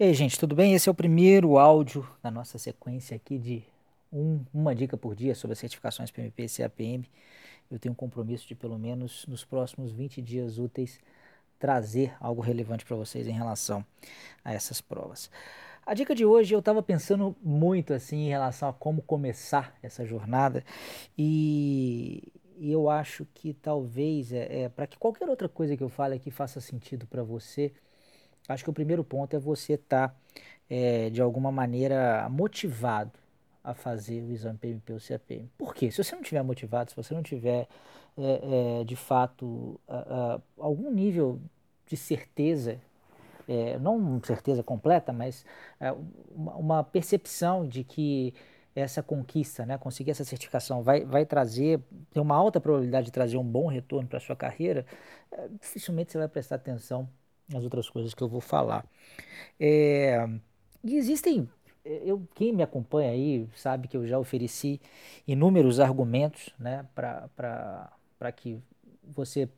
E aí, gente, tudo bem? Esse é o primeiro áudio da nossa sequência aqui de um, uma dica por dia sobre as certificações PMP e CAPM. Eu tenho um compromisso de, pelo menos nos próximos 20 dias úteis, trazer algo relevante para vocês em relação a essas provas. A dica de hoje eu estava pensando muito assim em relação a como começar essa jornada e, eu acho que talvez é, é para que qualquer outra coisa que eu fale aqui faça sentido para você Acho que o primeiro ponto é você estar, tá, é, de alguma maneira, motivado a fazer o exame PMP ou CAPM. Por quê? Se você não estiver motivado, se você não tiver, é, é, de fato, a, a, algum nível de certeza, não certeza completa, mas uma, uma percepção de que essa conquista, né, conseguir essa certificação vai, vai trazer, tem uma alta probabilidade de trazer um bom retorno para a sua carreira, dificilmente você vai prestar atenção as outras coisas que eu vou falar. É, e existem, eu, quem me acompanha aí sabe que eu já ofereci inúmeros argumentos né, para que você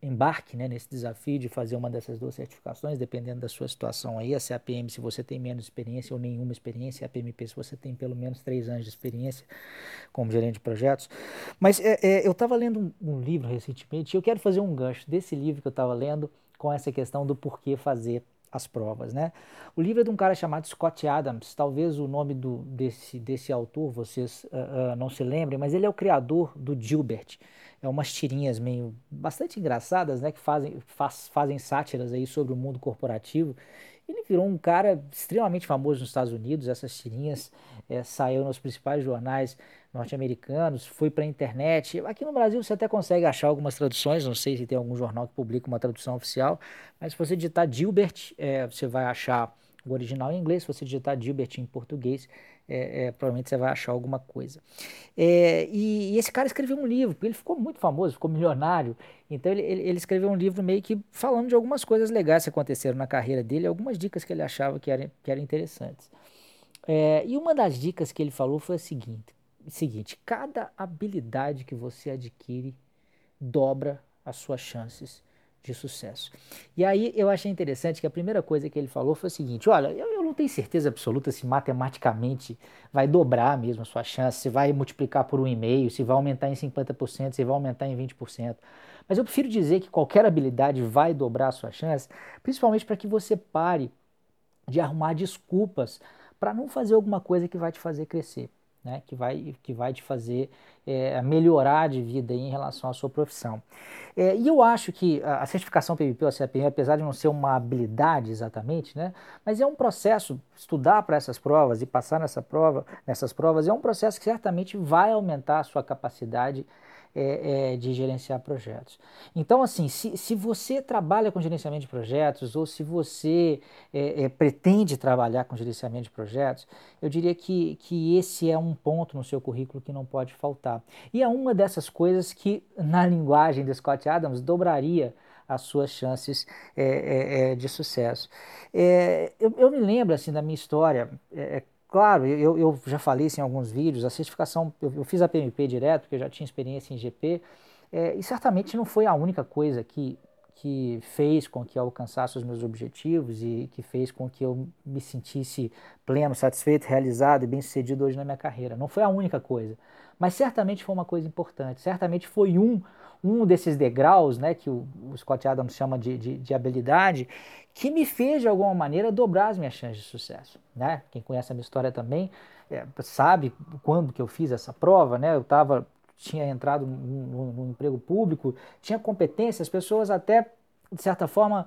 embarque né, nesse desafio de fazer uma dessas duas certificações, dependendo da sua situação aí, a CAPM se você tem menos experiência ou nenhuma experiência, a PMP se você tem pelo menos três anos de experiência como gerente de projetos. Mas é, é, eu estava lendo um, um livro recentemente e eu quero fazer um gancho desse livro que eu estava lendo com essa questão do porquê fazer as provas, né? O livro é de um cara chamado Scott Adams, talvez o nome do, desse, desse autor vocês uh, uh, não se lembrem, mas ele é o criador do Gilbert. É umas tirinhas meio bastante engraçadas, né? Que fazem, faz, fazem sátiras aí sobre o mundo corporativo. Ele virou um cara extremamente famoso nos Estados Unidos, essas tirinhas é, saiu nos principais jornais norte-americanos, foi para a internet. Aqui no Brasil você até consegue achar algumas traduções, não sei se tem algum jornal que publica uma tradução oficial, mas se você digitar Gilbert, é, você vai achar o original em inglês, se você digitar Gilbert em português, é, é, provavelmente você vai achar alguma coisa. É, e, e, esse cara escreveu um livro, ele ficou muito famoso, ficou milionário, então ele, ele, ele, escreveu um livro meio que falando de algumas coisas legais que aconteceram na carreira dele, algumas dicas que ele achava que eram, que eram interessantes. É, e uma das dicas que ele falou foi a seguinte, seguinte: cada habilidade que você adquire dobra as suas chances de sucesso. E aí eu achei interessante que a primeira coisa que ele falou foi o seguinte: olha, eu, eu não tenho certeza absoluta se matematicamente vai dobrar mesmo a sua chance, se vai multiplicar por um e-mail, se vai aumentar em 50%, se vai aumentar em 20%. Mas eu prefiro dizer que qualquer habilidade vai dobrar a sua chance, principalmente para que você pare de arrumar desculpas para não fazer alguma coisa que vai te fazer crescer. Né, que, vai, que vai te fazer é, melhorar de vida em relação à sua profissão. É, e eu acho que a certificação PMP ou CAPM, apesar de não ser uma habilidade exatamente, né, mas é um processo, estudar para essas provas e passar nessa prova, nessas provas, é um processo que certamente vai aumentar a sua capacidade é, é, de gerenciar projetos. Então, assim, se, se você trabalha com gerenciamento de projetos ou se você é, é, pretende trabalhar com gerenciamento de projetos, eu diria que, que esse é um ponto no seu currículo que não pode faltar. E é uma dessas coisas que, na linguagem de Scott Adams, dobraria as suas chances é, é, é, de sucesso. É, eu, eu, me lembro assim da minha história é, Claro, eu, eu já falei isso em alguns vídeos, a certificação, eu, eu fiz a PMP direto, porque eu já tinha experiência em GP, é, e certamente não foi a única coisa que, que fez com que eu alcançasse os meus objetivos e que fez com que eu me sentisse pleno, satisfeito, realizado e bem sucedido hoje na minha carreira. Não foi a única coisa, mas certamente foi uma coisa importante, certamente foi um um desses degraus, né, que o, Scott Adams chama de, de, de, habilidade, que me fez de alguma maneira dobrar as minhas chances de sucesso. Né? Quem conhece a minha história também é, sabe quando que eu fiz essa prova, né? Eu tava, tinha entrado no emprego público, tinha competência, as pessoas até, de certa forma,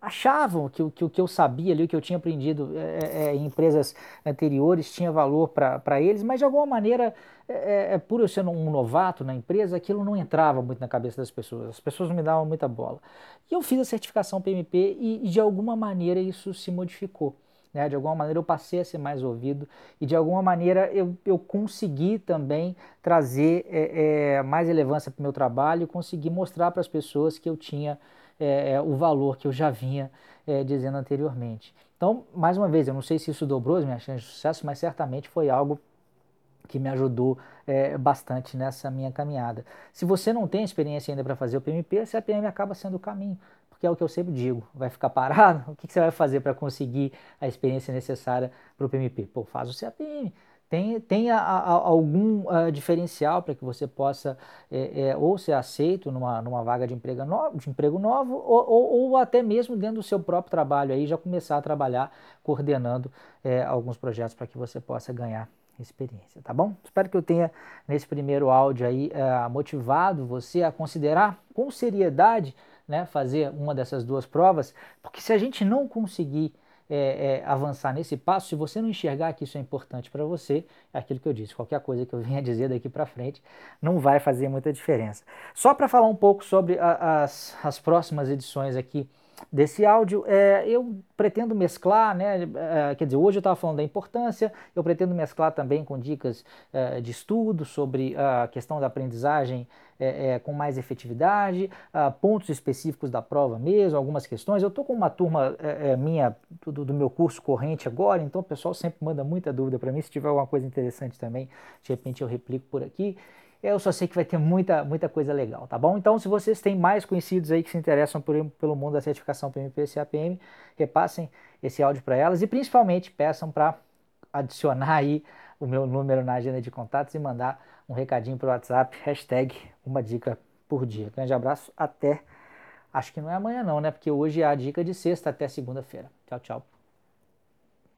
achavam que, que o que eu sabia ali, o que eu tinha aprendido é, é, é em empresas anteriores tinha valor para eles, mas de alguma maneira, é, é, é, por eu ser um novato na empresa, aquilo não entrava muito na cabeça das pessoas, as pessoas não me davam muita bola. E eu fiz a certificação PMP e, e de alguma maneira isso se modificou. Né? De alguma maneira eu passei a ser mais ouvido e de alguma maneira eu, eu consegui também trazer é, é, mais relevância para o meu trabalho, consegui mostrar para as pessoas que eu tinha é, é, o valor que eu já vinha é, dizendo anteriormente. Então, mais uma vez, eu não sei se isso dobrou as minhas chances de sucesso, mas certamente foi algo que me ajudou é, bastante nessa minha caminhada. Se você não tem experiência ainda para fazer o PMP, a CPM acaba sendo o caminho, porque é o que eu sempre digo, vai ficar parado? O que, você vai fazer para conseguir a experiência necessária para o PMP? Pô, faz o CAPM, tem, tenha algum uh, diferencial para que você possa é, é, ou ser aceito numa, numa vaga de emprego, novo, de emprego novo ou, ou, ou, até mesmo dentro do seu próprio trabalho aí já começar a trabalhar coordenando é, alguns projetos para que você possa ganhar experiência, tá bom? Espero que eu tenha nesse primeiro áudio aí motivado você a considerar com seriedade né, fazer uma dessas duas provas, porque se a gente não conseguir é, é, avançar nesse passo, se você não enxergar que isso é importante para você, é aquilo que eu disse, qualquer coisa que eu venha dizer daqui para frente não vai fazer muita diferença. Só para falar um pouco sobre a, as, as próximas edições aqui desse áudio, é, eu pretendo mesclar, né, é, quer dizer, hoje eu estava falando da importância, eu pretendo mesclar também com dicas é, de estudo sobre a questão da aprendizagem é, é com mais efetividade, pontos específicos da prova mesmo, algumas questões. Eu estou com uma turma é, minha do, do, meu curso corrente agora, então o pessoal sempre manda muita dúvida para mim. Se tiver alguma coisa interessante também, de repente eu replico por aqui. Eu só sei que vai ter muita, muita coisa legal, tá bom? Então, se vocês têm mais conhecidos aí que se interessam por, pelo mundo da certificação PMP e CAPM, repassem esse áudio para elas e principalmente peçam para adicionar aí o meu número na agenda de contatos e mandar um recadinho para o WhatsApp, hashtag uma dica por dia. Grande abraço, até. Acho que não é amanhã não, né? Porque hoje é a dica de sexta até segunda-feira. Tchau, tchau.